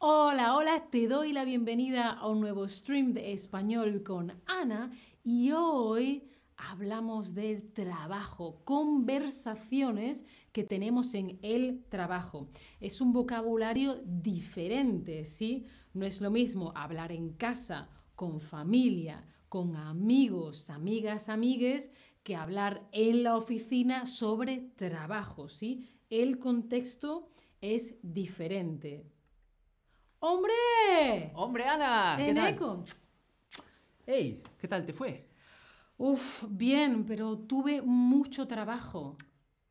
Hola, hola, te doy la bienvenida a un nuevo stream de español con Ana y hoy hablamos del trabajo, conversaciones que tenemos en el trabajo. Es un vocabulario diferente, ¿sí? No es lo mismo hablar en casa, con familia, con amigos, amigas, amigues, que hablar en la oficina sobre trabajo, ¿sí? El contexto es diferente. ¡Hombre! ¡Hombre, Ana! ¿Qué tal? Eneco. ¡Ey! ¿Qué tal te fue? Uf, bien, pero tuve mucho trabajo.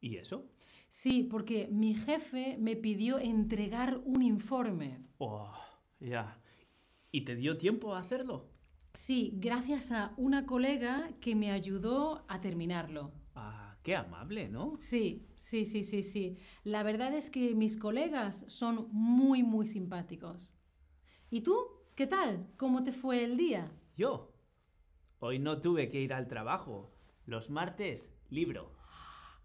¿Y eso? Sí, porque mi jefe me pidió entregar un informe. Oh, ya. ¿Y te dio tiempo a hacerlo? Sí, gracias a una colega que me ayudó a terminarlo. Ah, qué amable, ¿no? Sí, sí, sí, sí, sí. La verdad es que mis colegas son muy, muy simpáticos. ¿Y tú? ¿Qué tal? ¿Cómo te fue el día? Yo. Hoy no tuve que ir al trabajo. Los martes, libro.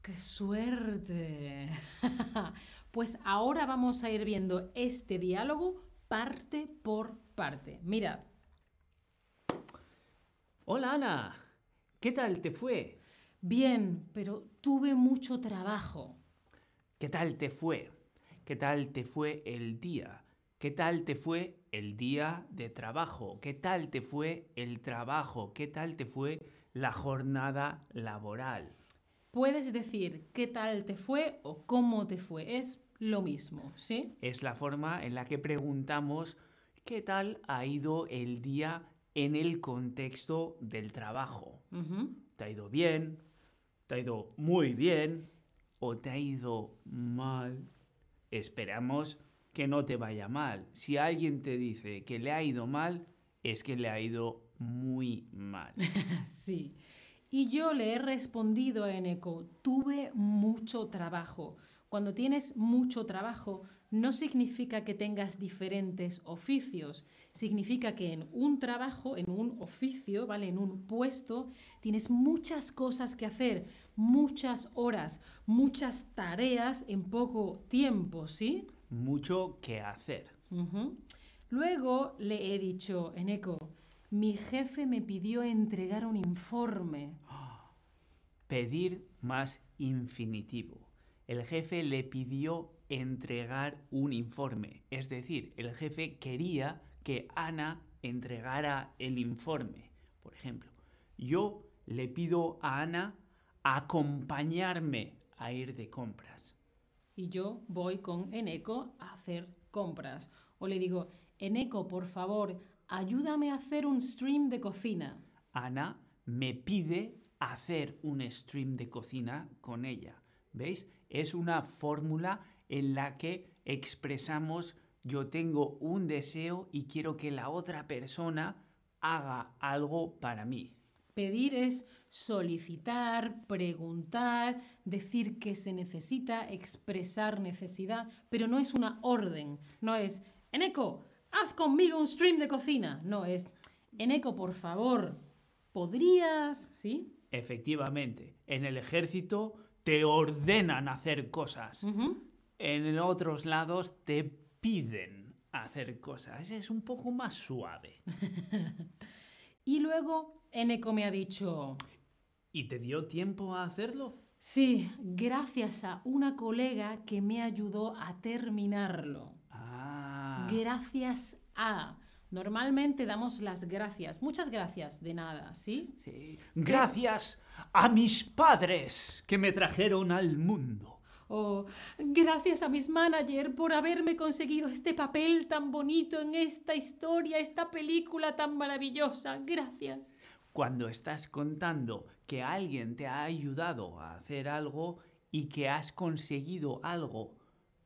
¡Qué suerte! pues ahora vamos a ir viendo este diálogo parte por parte. Mirad. Hola, Ana. ¿Qué tal te fue? Bien, pero tuve mucho trabajo. ¿Qué tal te fue? ¿Qué tal te fue el día? ¿Qué tal te fue el día de trabajo? ¿Qué tal te fue el trabajo? ¿Qué tal te fue la jornada laboral? Puedes decir qué tal te fue o cómo te fue. Es lo mismo, ¿sí? Es la forma en la que preguntamos qué tal ha ido el día en el contexto del trabajo. ¿Te ha ido bien? ¿Te ha ido muy bien? ¿O te ha ido mal? Esperamos que no te vaya mal. Si alguien te dice que le ha ido mal, es que le ha ido muy mal. Sí. Y yo le he respondido a Eneco, tuve mucho trabajo. Cuando tienes mucho trabajo, no significa que tengas diferentes oficios. Significa que en un trabajo, en un oficio, ¿vale? En un puesto, tienes muchas cosas que hacer, muchas horas, muchas tareas en poco tiempo, ¿sí? Mucho que hacer. Luego le he dicho, Eneco, mi jefe me pidió entregar un informe. Pedir más infinitivo. El jefe le pidió entregar un informe. Es decir, el jefe quería que Ana entregara el informe. Por ejemplo, yo le pido a Ana acompañarme a ir de compras. y yo voy con Eneco a hacer compras. O le digo, Eneco, por favor, ayúdame a hacer un stream de cocina. Ana me pide hacer un stream de cocina con ella. ¿Veis? Es una fórmula en la que expresamos yo tengo un deseo y quiero que la otra persona haga algo para mí. Pedir es solicitar, preguntar, decir que se necesita, expresar necesidad, pero no es una orden. No es, Eneco, haz conmigo un stream de cocina. No es, Eneco, por favor, ¿podrías? ¿Sí? Efectivamente, en el ejército te ordenan hacer cosas. En otros lados te piden hacer cosas. Es un poco más suave. Y luego Eneco me ha dicho, ¿Y te dio tiempo a hacerlo? sí, gracias a una colega que me ayudó a terminarlo. Ah. Gracias a. Normalmente damos las gracias. Muchas gracias, de nada, ¿sí? Sí. Gracias a mis padres que me trajeron al mundo. O gracias a mis manager por haberme conseguido este papel tan bonito en esta historia, esta película tan maravillosa. Gracias. Cuando estás contando que alguien te ha ayudado a hacer algo y que has conseguido algo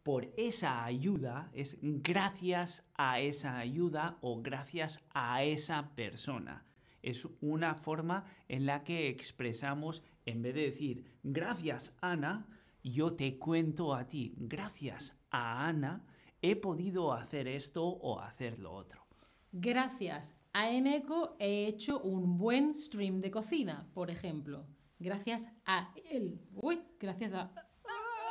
por esa ayuda, es gracias a esa ayuda o gracias a esa persona. Es una forma en la que expresamos, en vez de decir gracias Ana, yo te cuento a ti, gracias a Ana, he podido hacer esto o hacer lo otro. Gracias a Eneco he hecho un buen stream de cocina, por ejemplo. Gracias a él. Uy, gracias a...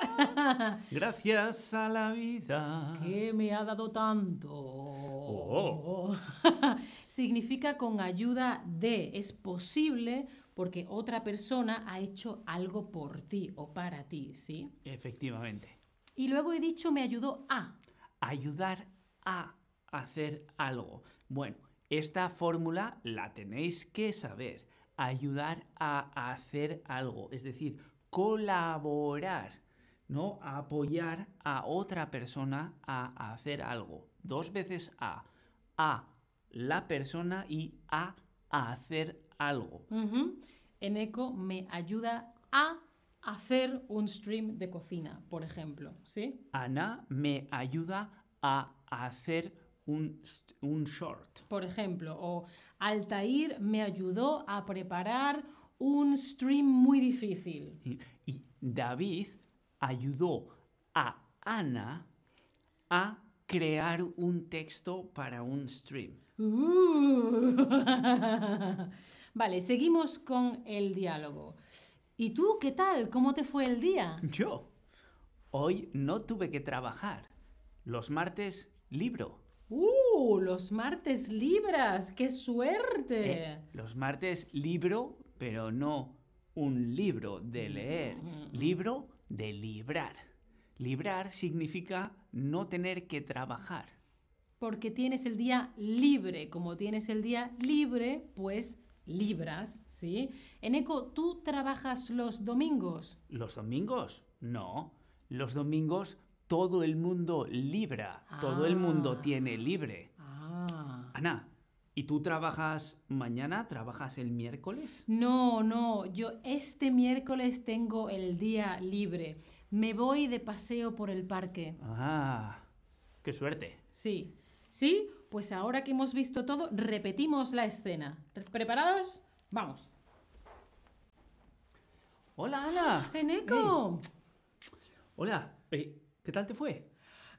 Gracias a la vida. que me ha dado tanto. Oh. Significa con ayuda de. Es posible porque otra persona ha hecho algo por ti o para ti, ¿sí? Efectivamente. Y luego he dicho me ayudó a. Ayudar a hacer algo. Bueno, esta fórmula la tenéis que saber. Ayudar a hacer algo, es decir, colaborar, ¿no? Apoyar a otra persona a hacer algo. Dos veces a. A la persona y a hacer algo. Eneco me ayuda a hacer un stream de cocina, por ejemplo, ¿sí? Ana me ayuda a hacer un, un short. Por ejemplo, o Altair me ayudó a preparar un stream muy difícil. Y, y David ayudó a Ana a crear un texto para un stream. Uh. vale, seguimos con el diálogo. ¿Y tú qué tal? ¿Cómo te fue el día? Yo hoy no tuve que trabajar. Los martes libro. ¡Uh! Los martes libras. ¡Qué suerte! Eh, los martes libro, pero no un libro de leer. Libro de librar. Librar significa no tener que trabajar. Porque tienes el día libre. Como tienes el día libre, pues libras, ¿sí? Eneco, ¿tú trabajas los domingos? ¿Los domingos? No. Los domingos todo el mundo libra. Todo el mundo Ah. tiene libre. Ah. Ana, ¿y tú trabajas mañana? ¿Trabajas el miércoles? No, no, yo este miércoles tengo el día libre. Me voy de paseo por el parque. Ah, qué suerte. Sí. ¿Sí? Pues ahora que hemos visto todo, repetimos la escena. ¿Preparados? Vamos. Hola, Ana. Eneco. Hey, Hola. Eh, ¿Qué tal te fue?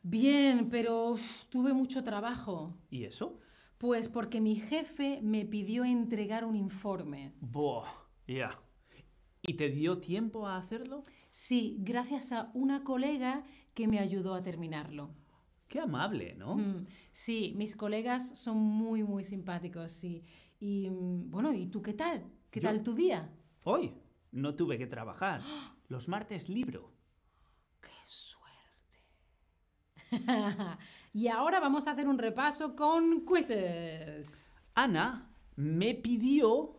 Bien, pero uf, tuve mucho trabajo. ¿Y eso? Pues porque mi jefe me pidió entregar un informe. Buah, ya. ¿Y te dio tiempo a hacerlo? Sí, gracias a una colega que me ayudó a terminarlo. Qué amable, ¿no? Mm, Sí, mis colegas son muy, muy simpáticos, sí. Y mm, bueno, ¿y tú qué tal? ¿Qué Yo- tal tu día? Hoy no tuve que trabajar. Los martes libro. ¡Qué suerte! y ahora vamos a hacer un repaso con quizzes. Ana me pidió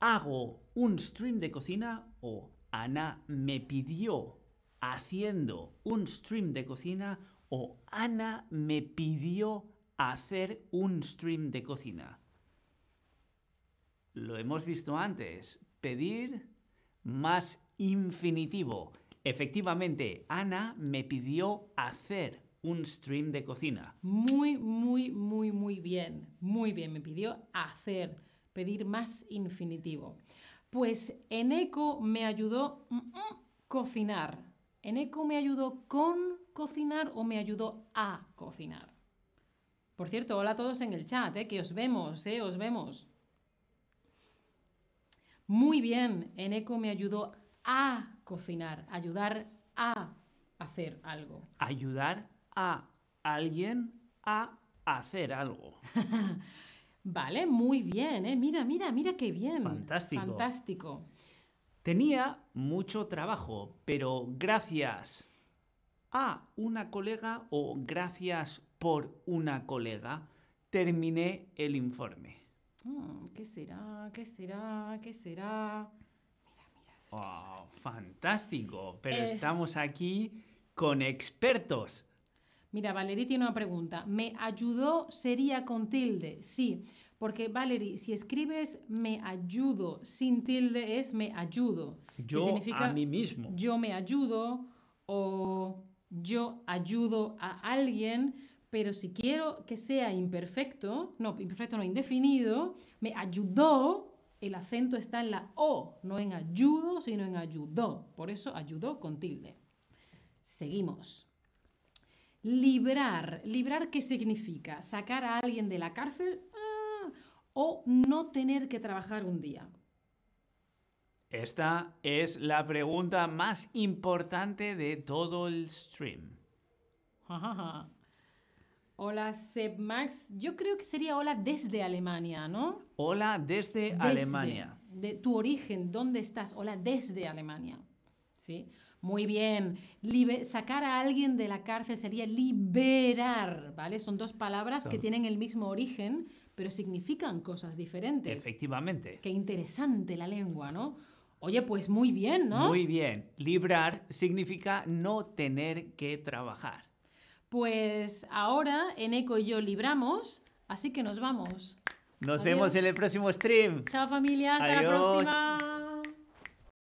hago un stream de cocina o Ana me pidió haciendo un stream de cocina o Ana me pidió hacer un stream de cocina. Lo hemos visto antes. Pedir más infinitivo. Efectivamente, Ana me pidió hacer un stream de cocina. Muy, muy, muy, muy bien. Muy bien, me pidió hacer, pedir más infinitivo. Pues Eneco me ayudó mm, mm, cocinar. ¿Eneco me ayudó con cocinar o me ayudó a cocinar? Por cierto, hola a todos en el chat, ¿eh? que os vemos, ¿eh? os vemos. Muy bien, Eneco me ayudó a cocinar, ayudar a hacer algo. ayudar a alguien a hacer algo. Vale, muy bien, ¿eh? Mira, mira, mira qué bien. Fantástico. Fantástico. Tenía mucho trabajo, pero gracias a una colega o gracias por una colega terminé el informe. Mm, ¿Qué será? ¿Qué será? ¿Qué será? Mira, mira. Fantástico. Pero Eh. estamos aquí con expertos. Mira, Valerie tiene una pregunta. ¿Me ayudó sería con tilde? Sí, porque Valerie, si escribes me ayudo sin tilde es me ayudo. Yo significa a mí mismo. yo me ayudo o yo ayudo a alguien, pero si quiero que sea imperfecto, no, imperfecto no, indefinido, me ayudó, el acento está en la O, no en ayudo, sino en ayudó. Por eso ayudó con tilde. Seguimos. Librar. ¿Librar qué significa? ¿Sacar a alguien de la cárcel? Ah, o no tener que trabajar un día. Esta es la pregunta más importante de todo el stream. Hola, Seb Max. Yo creo que sería hola desde Alemania, ¿no? Hola desde, Desde, Alemania. De tu origen, ¿dónde estás? Hola desde Alemania. ¿Sí? Muy bien. Sacar a alguien de la cárcel sería liberar, ¿vale? Son dos palabras que tienen el mismo origen, pero significan cosas diferentes. Efectivamente. Qué interesante la lengua, ¿no? Oye, pues muy bien, ¿no? Muy bien. Librar significa no tener que trabajar. Pues ahora Eneco y yo libramos, así que nos vamos. Nos Adiós. vemos en el próximo stream. Chao familia, hasta la próxima.